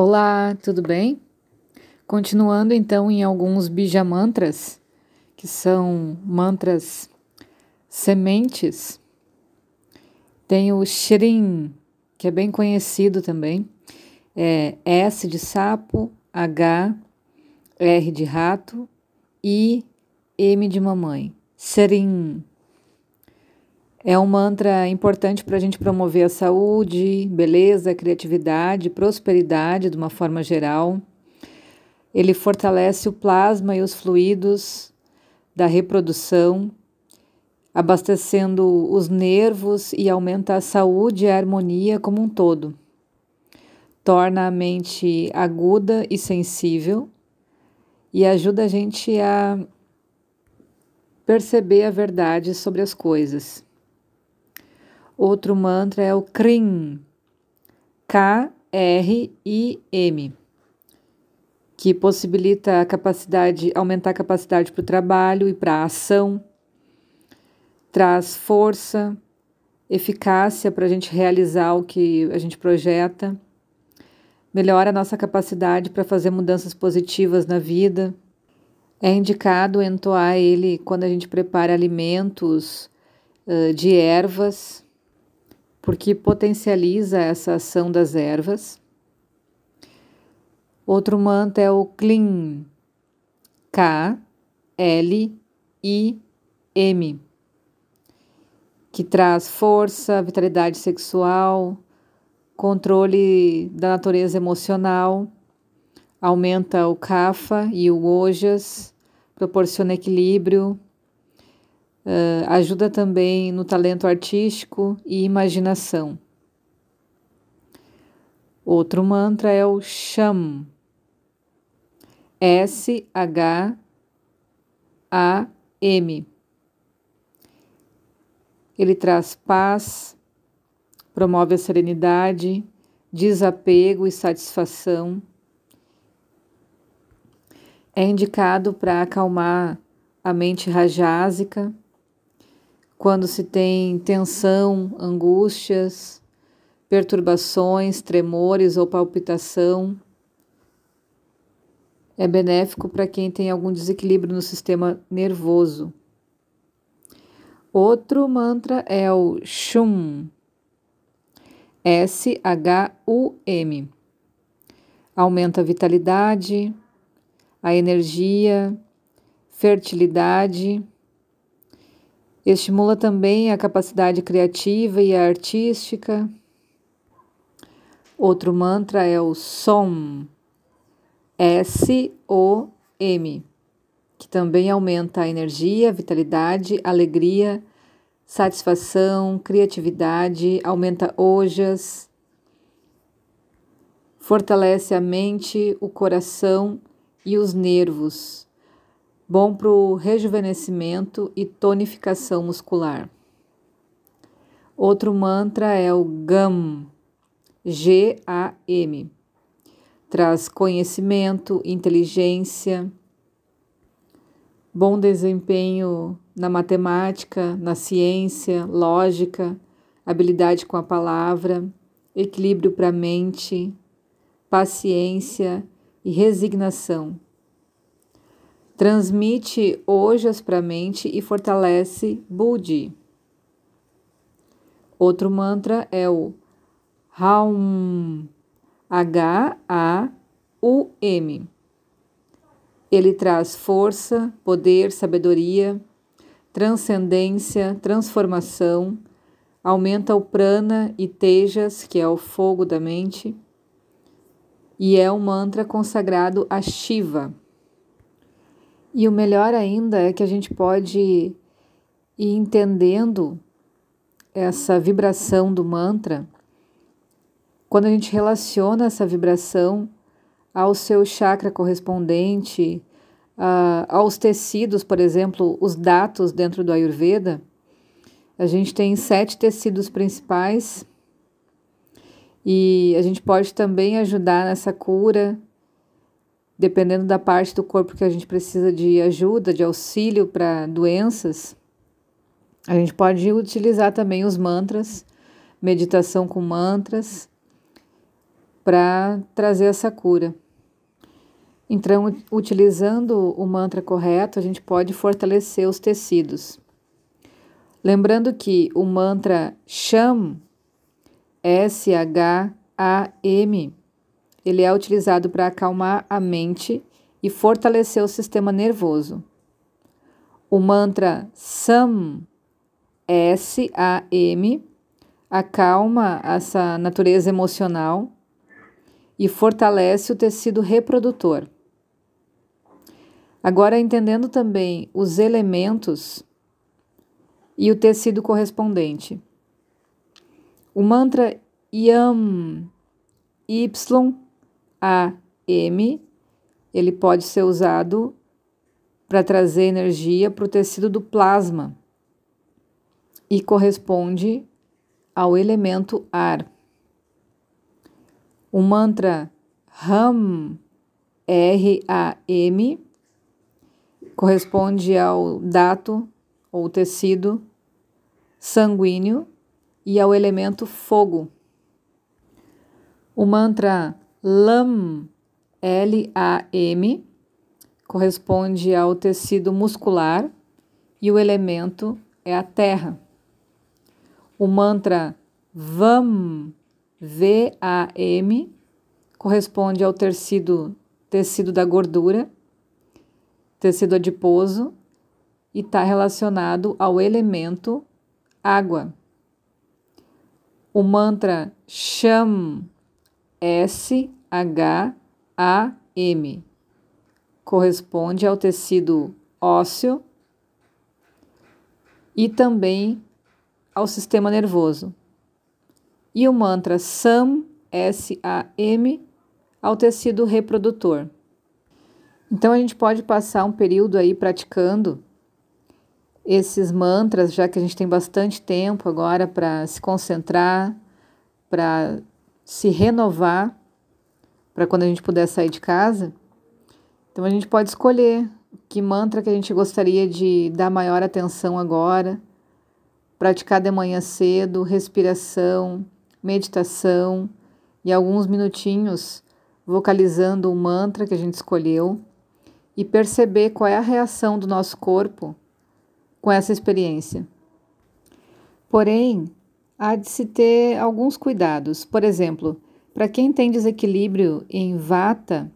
Olá, tudo bem? Continuando então em alguns bija mantras, que são mantras sementes. Tem o Shrin, que é bem conhecido também. É S de sapo, H, R de rato, I, M de mamãe. Shrin. É um mantra importante para a gente promover a saúde, beleza, criatividade, prosperidade de uma forma geral. Ele fortalece o plasma e os fluidos da reprodução, abastecendo os nervos e aumenta a saúde e a harmonia como um todo. Torna a mente aguda e sensível e ajuda a gente a perceber a verdade sobre as coisas. Outro mantra é o KRIM, K-R-I-M, que possibilita a capacidade, aumentar a capacidade para o trabalho e para a ação, traz força, eficácia para a gente realizar o que a gente projeta, melhora a nossa capacidade para fazer mudanças positivas na vida. É indicado entoar ele quando a gente prepara alimentos uh, de ervas porque potencializa essa ação das ervas. Outro mantra é o Klim, K, L, I, M, que traz força, vitalidade sexual, controle da natureza emocional, aumenta o Kapha e o Ojas, proporciona equilíbrio, Uh, ajuda também no talento artístico e imaginação. Outro mantra é o Sham. S-H-A-M. Ele traz paz, promove a serenidade, desapego e satisfação. É indicado para acalmar a mente rajásica quando se tem tensão, angústias, perturbações, tremores ou palpitação. É benéfico para quem tem algum desequilíbrio no sistema nervoso. Outro mantra é o Shum. S-H-U-M. Aumenta a vitalidade, a energia, fertilidade Estimula também a capacidade criativa e artística. Outro mantra é o SOM, S-O-M, que também aumenta a energia, vitalidade, alegria, satisfação, criatividade, aumenta ojas, fortalece a mente, o coração e os nervos bom para o rejuvenescimento e tonificação muscular. Outro mantra é o GAM, G-A-M. Traz conhecimento, inteligência, bom desempenho na matemática, na ciência, lógica, habilidade com a palavra, equilíbrio para a mente, paciência e resignação transmite ojas para a mente e fortalece Budi. Outro mantra é o Haum, H-A-U-M. Ele traz força, poder, sabedoria, transcendência, transformação, aumenta o prana e tejas, que é o fogo da mente, e é um mantra consagrado a Shiva. E o melhor ainda é que a gente pode ir entendendo essa vibração do mantra quando a gente relaciona essa vibração ao seu chakra correspondente, uh, aos tecidos, por exemplo, os datos dentro do Ayurveda. A gente tem sete tecidos principais e a gente pode também ajudar nessa cura dependendo da parte do corpo que a gente precisa de ajuda, de auxílio para doenças, a gente pode utilizar também os mantras, meditação com mantras, para trazer essa cura. Então, utilizando o mantra correto, a gente pode fortalecer os tecidos. Lembrando que o mantra Sham, S-H-A-M, ele é utilizado para acalmar a mente e fortalecer o sistema nervoso. O mantra Sam, S-A-M, acalma essa natureza emocional e fortalece o tecido reprodutor. Agora, entendendo também os elementos e o tecido correspondente. O mantra YAM, Y-A-M, ele pode ser usado para trazer energia para o tecido do plasma e corresponde ao elemento ar. O mantra RAM, R-A-M, corresponde ao dato ou tecido sanguíneo e ao elemento fogo. O mantra LAM, L-A-M, corresponde ao tecido muscular e o elemento é a terra. O mantra VAM, V-A-M, corresponde ao tecido, tecido da gordura, tecido adiposo, e está relacionado ao elemento água. O mantra Sham, S-H-A-M, corresponde ao tecido ósseo e também ao sistema nervoso. E o mantra Sam, S-A-M, ao tecido reprodutor. Então a gente pode passar um período aí praticando esses mantras, já que a gente tem bastante tempo agora para se concentrar, para se renovar, para quando a gente puder sair de casa. Então a gente pode escolher que mantra que a gente gostaria de dar maior atenção agora, praticar de manhã cedo, respiração, meditação e alguns minutinhos vocalizando o mantra que a gente escolheu e perceber qual é a reação do nosso corpo com essa experiência. Porém, há de se ter alguns cuidados. Por exemplo, para quem tem desequilíbrio em vata,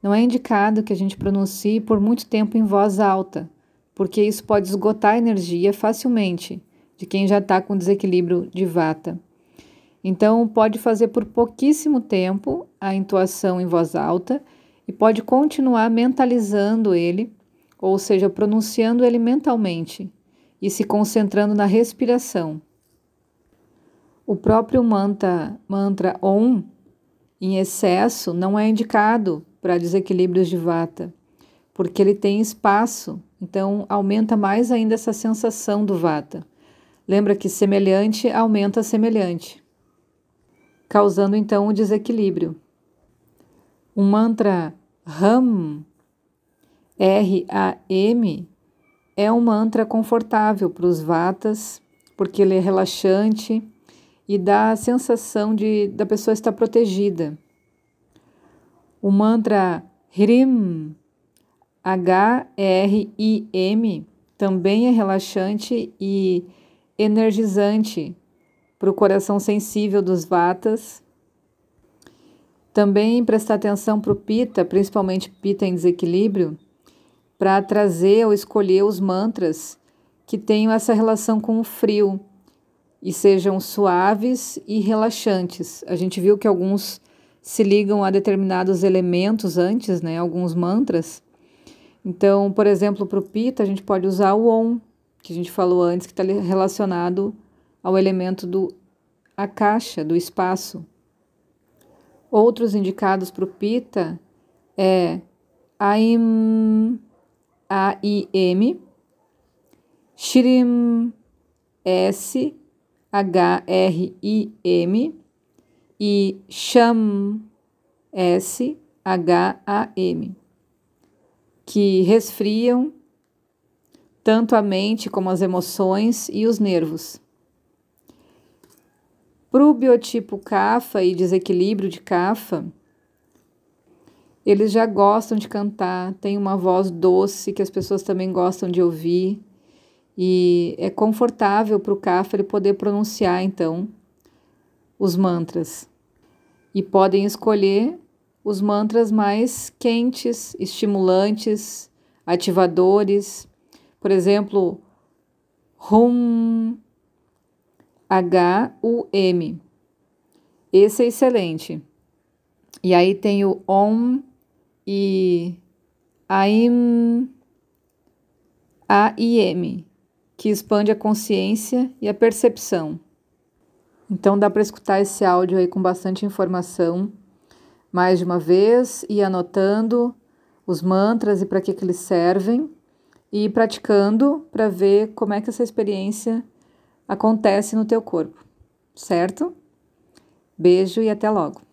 não é indicado que a gente pronuncie por muito tempo em voz alta, porque isso pode esgotar a energia facilmente de quem já está com desequilíbrio de vata. Então, pode fazer por pouquíssimo tempo a intuação em voz alta e pode continuar mentalizando ele, ou seja, pronunciando ele mentalmente e se concentrando na respiração. O próprio mantra, mantra Om, em excesso, não é indicado para desequilíbrios de vata, porque ele tem espaço, então aumenta mais ainda essa sensação do vata. Lembra que semelhante aumenta semelhante, causando então o desequilíbrio. O mantra Ram, R-A-M, é um mantra confortável para os vatas, porque ele é relaxante e dá a sensação de da pessoa estar protegida. O mantra Hrim, H-R-I-M, também é relaxante e energizante para o coração sensível dos vatas. Também prestar atenção para o pita, principalmente pita em desequilíbrio, para trazer ou escolher os mantras que tenham essa relação com o frio e sejam suaves e relaxantes. A gente viu que alguns se ligam a determinados elementos antes, né? Alguns mantras. Então, por exemplo, para o Pita, a gente pode usar o Om, que a gente falou antes, que está relacionado ao elemento do Akasha, do espaço. Outros indicados para o Pita é Aim, A-I-M, Shrim, S-H-R-I-M, e Sham, S-H-A-M, que resfriam tanto a mente como as emoções e os nervos. Para o biotipo CAFA e desequilíbrio de CAFA, eles já gostam de cantar, tem uma voz doce que as pessoas também gostam de ouvir e é confortável para o CAFA ele poder pronunciar então os mantras. E podem escolher os mantras mais quentes, estimulantes, ativadores. Por exemplo, Hum, H-U-M. Esse é excelente. E aí tem o Om e Aim, A-I-M, que expande a consciência e a percepção. Então dá para escutar esse áudio aí com bastante informação mais de uma vez e anotando os mantras e para que, que eles servem e praticando para ver como é que essa experiência acontece no teu corpo, certo? Beijo e até logo.